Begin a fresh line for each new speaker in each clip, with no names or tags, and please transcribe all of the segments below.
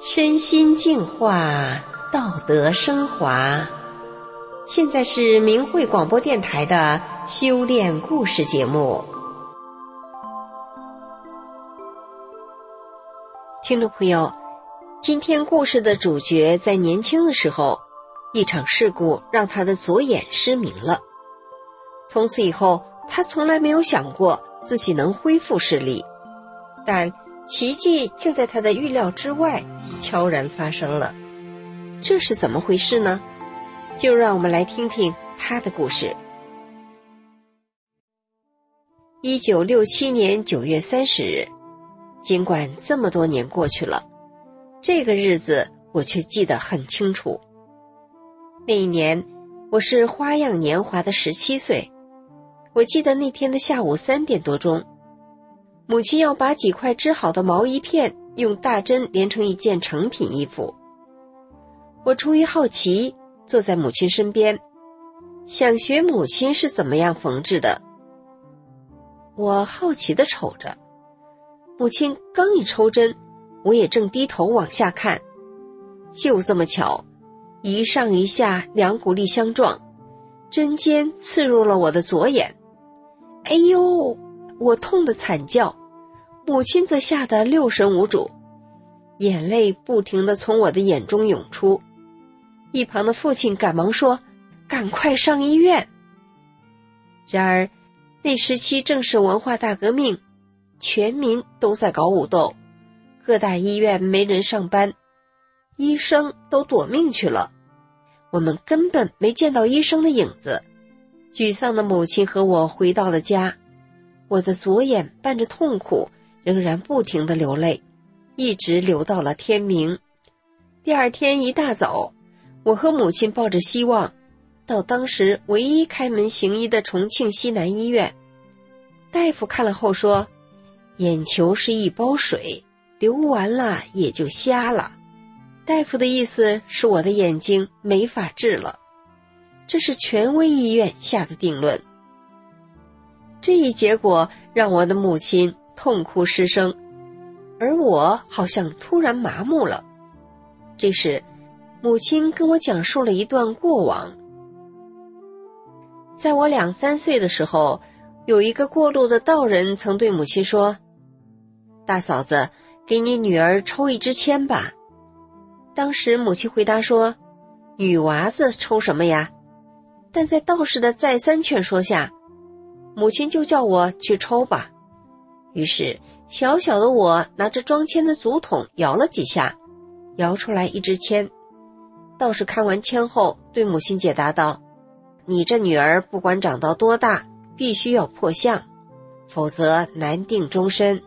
身心净化，道德升华。现在是明慧广播电台的修炼故事节目。听众朋友，今天故事的主角在年轻的时候，一场事故让他的左眼失明了。从此以后，他从来没有想过自己能恢复视力，但奇迹竟在他的预料之外悄然发生了。这是怎么回事呢？就让我们来听听他的故事。一九六七年九月三十日，尽管这么多年过去了，这个日子我却记得很清楚。那一年，我是花样年华的十七岁。我记得那天的下午三点多钟，母亲要把几块织好的毛衣片用大针连成一件成品衣服。我出于好奇，坐在母亲身边，想学母亲是怎么样缝制的。我好奇的瞅着，母亲刚一抽针，我也正低头往下看，就这么巧，一上一下两股力相撞，针尖刺入了我的左眼。哎呦！我痛得惨叫，母亲则吓得六神无主，眼泪不停的从我的眼中涌出。一旁的父亲赶忙说：“赶快上医院。”然而，那时期正是文化大革命，全民都在搞武斗，各大医院没人上班，医生都躲命去了，我们根本没见到医生的影子。沮丧的母亲和我回到了家，我的左眼伴着痛苦，仍然不停的流泪，一直流到了天明。第二天一大早，我和母亲抱着希望，到当时唯一开门行医的重庆西南医院。大夫看了后说：“眼球是一包水，流完了也就瞎了。”大夫的意思是我的眼睛没法治了。这是权威医院下的定论。这一结果让我的母亲痛哭失声，而我好像突然麻木了。这时，母亲跟我讲述了一段过往。在我两三岁的时候，有一个过路的道人曾对母亲说：“大嫂子，给你女儿抽一支签吧。”当时母亲回答说：“女娃子抽什么呀？”但在道士的再三劝说下，母亲就叫我去抽吧。于是，小小的我拿着装签的竹筒摇了几下，摇出来一支签。道士看完签后，对母亲解答道：“你这女儿不管长到多大，必须要破相，否则难定终身。”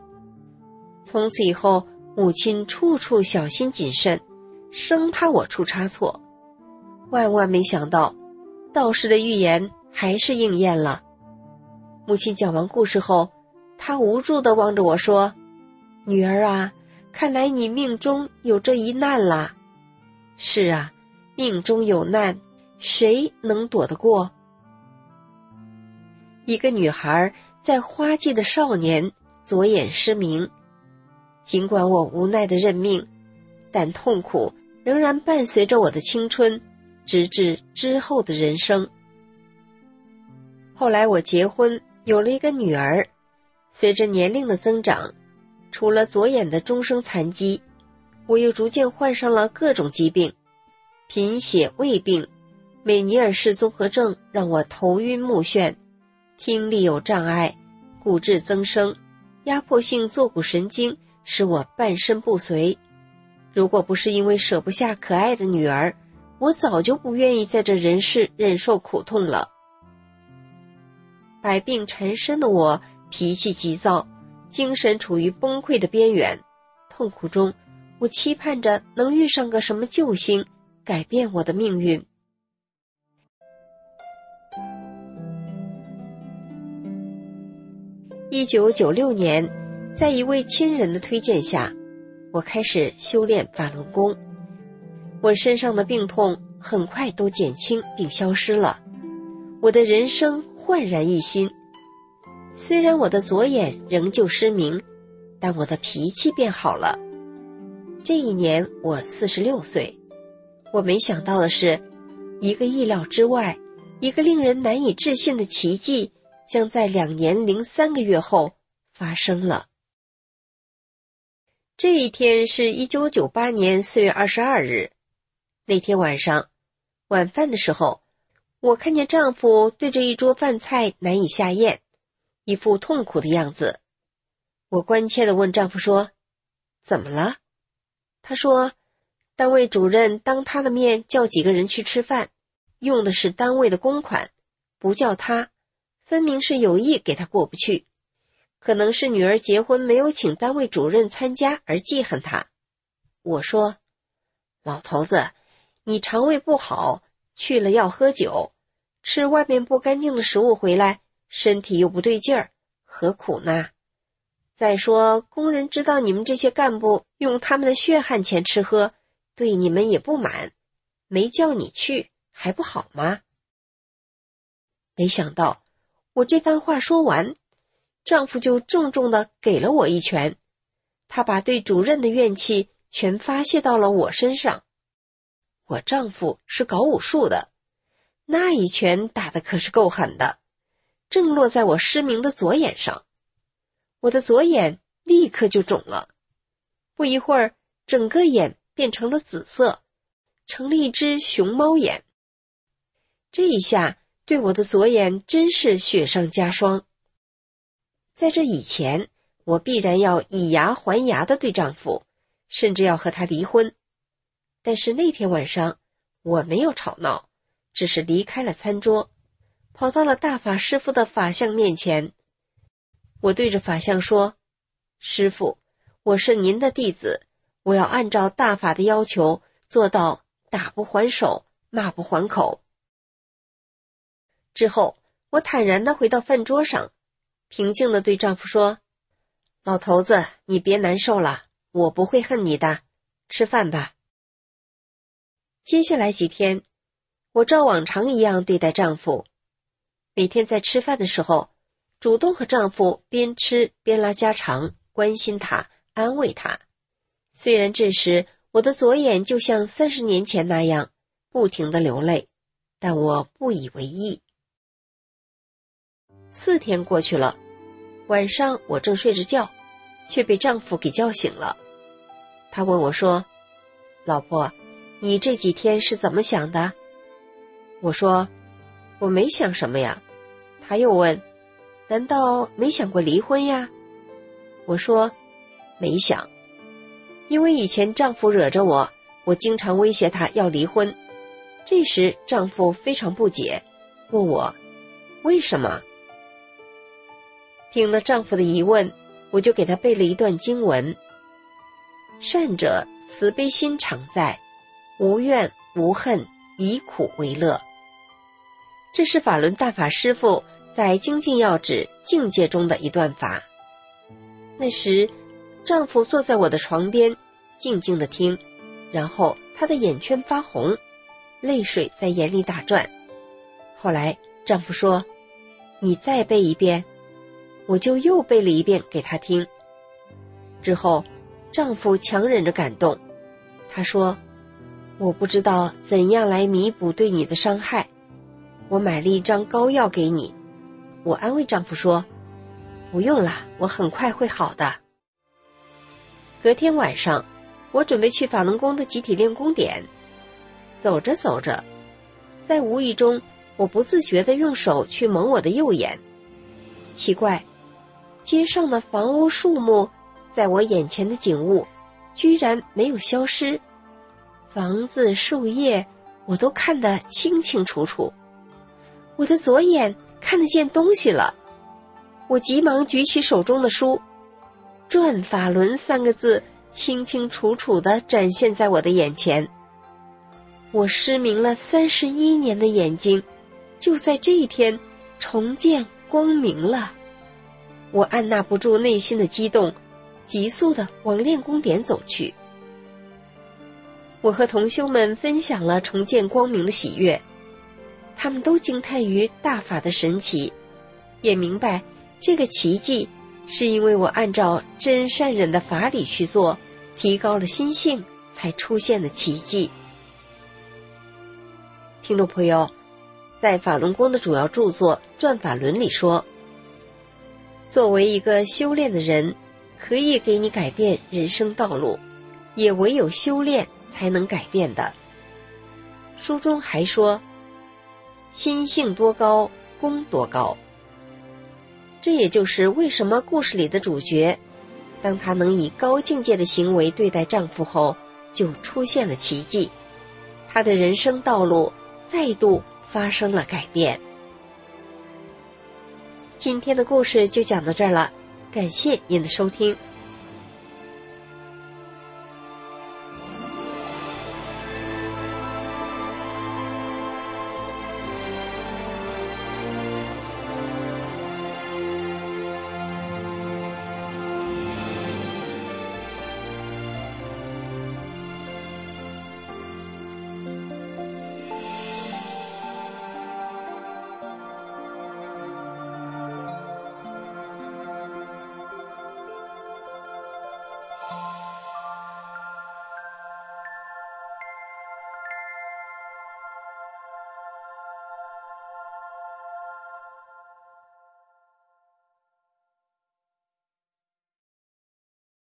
从此以后，母亲处处小心谨慎，生怕我出差错。万万没想到。道士的预言还是应验了。母亲讲完故事后，她无助地望着我说：“女儿啊，看来你命中有这一难啦。”“是啊，命中有难，谁能躲得过？”一个女孩在花季的少年左眼失明，尽管我无奈的认命，但痛苦仍然伴随着我的青春。直至之后的人生。后来我结婚，有了一个女儿。随着年龄的增长，除了左眼的终生残疾，我又逐渐患上了各种疾病：贫血、胃病、美尼尔氏综合症让我头晕目眩；听力有障碍，骨质增生，压迫性坐骨神经使我半身不遂。如果不是因为舍不下可爱的女儿，我早就不愿意在这人世忍受苦痛了。百病缠身的我，脾气急躁，精神处于崩溃的边缘。痛苦中，我期盼着能遇上个什么救星，改变我的命运。一九九六年，在一位亲人的推荐下，我开始修炼法轮功。我身上的病痛很快都减轻并消失了，我的人生焕然一新。虽然我的左眼仍旧失明，但我的脾气变好了。这一年我四十六岁，我没想到的是，一个意料之外、一个令人难以置信的奇迹，将在两年零三个月后发生了。这一天是一九九八年四月二十二日，那天晚上晚饭的时候，我看见丈夫对着一桌饭菜难以下咽，一副痛苦的样子。我关切的问丈夫说：“怎么了？”他说：“单位主任当他的面叫几个人去吃饭，用的是单位的公款，不叫他，分明是有意给他过不去。可能是女儿结婚没有请单位主任参加而记恨他。”我说：“老头子，你肠胃不好，去了要喝酒，吃外面不干净的食物回来，身体又不对劲儿，何苦呢？”再说，工人知道你们这些干部用他们的血汗钱吃喝，对你们也不满，没叫你去还不好吗？没想到我这番话说完，丈夫就重重的给了我一拳，他把对主任的怨气全发泄到了我身上。我丈夫是搞武术的，那一拳打的可是够狠的，正落在我失明的左眼上。我的左眼立刻就肿了，不一会儿，整个眼变成了紫色，成了一只熊猫眼。这一下对我的左眼真是雪上加霜。在这以前，我必然要以牙还牙的对丈夫，甚至要和他离婚。但是那天晚上，我没有吵闹，只是离开了餐桌，跑到了大法师傅的法相面前。我对着法相说：“师傅，我是您的弟子，我要按照大法的要求做到打不还手，骂不还口。”之后，我坦然的回到饭桌上，平静的对丈夫说：“老头子，你别难受了，我不会恨你的，吃饭吧。”接下来几天，我照往常一样对待丈夫，每天在吃饭的时候。主动和丈夫边吃边拉家常，关心他，安慰他。虽然这时我的左眼就像三十年前那样不停的流泪，但我不以为意。四天过去了，晚上我正睡着觉，却被丈夫给叫醒了。他问我说：“老婆，你这几天是怎么想的？”我说：“我没想什么呀。”他又问。难道没想过离婚呀？我说，没想，因为以前丈夫惹着我，我经常威胁他要离婚。这时丈夫非常不解，问我为什么。听了丈夫的疑问，我就给他背了一段经文：“善者慈悲心常在，无怨无恨，以苦为乐。”这是法轮大法师父。在精进要旨境界中的一段法。那时，丈夫坐在我的床边，静静的听，然后他的眼圈发红，泪水在眼里打转。后来，丈夫说：“你再背一遍。”我就又背了一遍给他听。之后，丈夫强忍着感动，他说：“我不知道怎样来弥补对你的伤害，我买了一张膏药给你。”我安慰丈夫说：“不用了，我很快会好的。”隔天晚上，我准备去法轮功的集体练功点，走着走着，在无意中，我不自觉的用手去蒙我的右眼。奇怪，街上的房屋、树木，在我眼前的景物，居然没有消失，房子、树叶，我都看得清清楚楚。我的左眼。看得见东西了，我急忙举起手中的书，“转法轮”三个字清清楚楚的展现在我的眼前。我失明了三十一年的眼睛，就在这一天重见光明了。我按捺不住内心的激动，急速的往练功点走去。我和同修们分享了重见光明的喜悦。他们都惊叹于大法的神奇，也明白这个奇迹是因为我按照真善忍的法理去做，提高了心性，才出现的奇迹。听众朋友，在法轮功的主要著作《转法轮》里说，作为一个修炼的人，可以给你改变人生道路，也唯有修炼才能改变的。书中还说，心性多高，功多高。这也就是为什么故事里的主角，当她能以高境界的行为对待丈夫后，就出现了奇迹，她的人生道路。再度发生了改变。今天的故事就讲到这儿了，感谢您的收听。